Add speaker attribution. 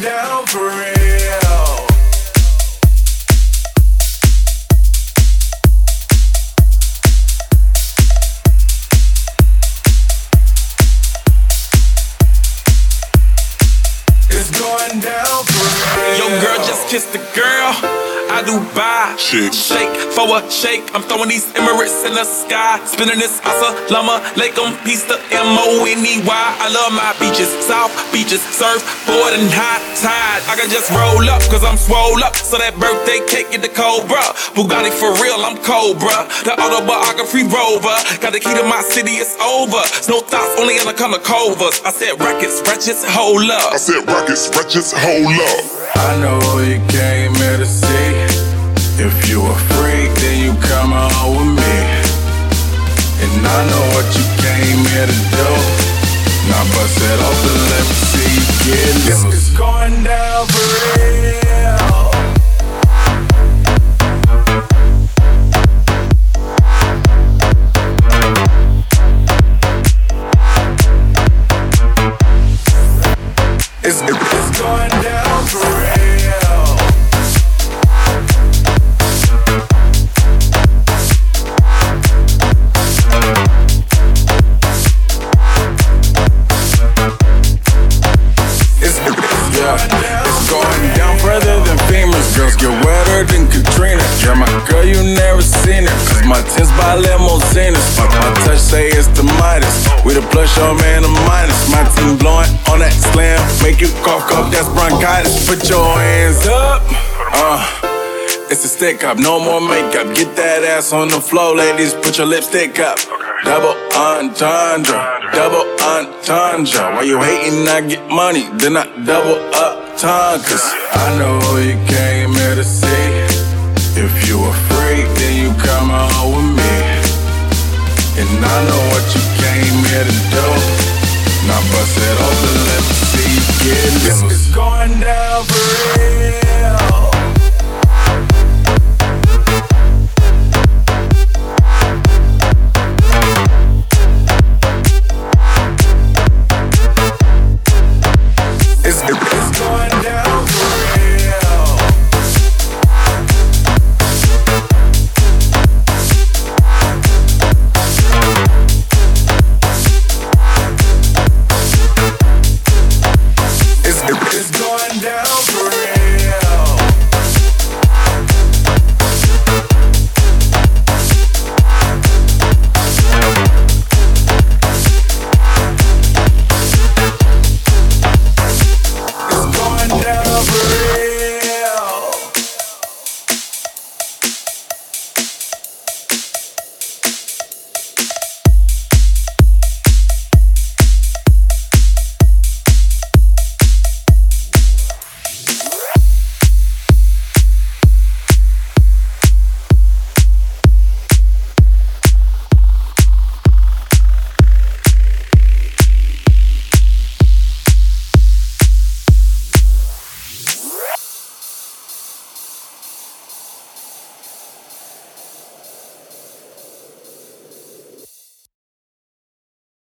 Speaker 1: down for real. It's going down for real.
Speaker 2: Yo, kissed the girl. I do buy.
Speaker 3: Shake.
Speaker 2: Shake for a shake. I'm throwing these Emirates in the sky. Spinning this Asa Lama Lake on piece the M O N E Y. I love my beaches. South beaches. Surf, board, and high tide. I can just roll up, cause I'm swole up. So that birthday cake get the Cobra. Bugatti for real, I'm Cobra. The autobiography rover. Got the key to my city, it's over. No thoughts, only in the color covers. I said records, wretches, hold up.
Speaker 3: I said rockets, wretches, hold up.
Speaker 1: I know you came here to see. If you a freak, then you come on with me. It's, it's going down for real. It's, yeah, it's going down further than famous. Girls get wetter than Katrina. Yeah, my girl, you never seen it. My tints by limousines. My touch, say it's the Midas. We the plus, your man, the minus. My team blowing on that slam. Make you cough, cough, that's bronchitis. Put your hands up. Uh. It's a stick up, no more makeup. Get that ass on the floor, ladies. Put your lipstick up. Double entendre, double entendre. Why you hating? I get money, then I double up time. Cause I know you came here to see. If you a freak, then you I know what you came here to do. Now bust it open,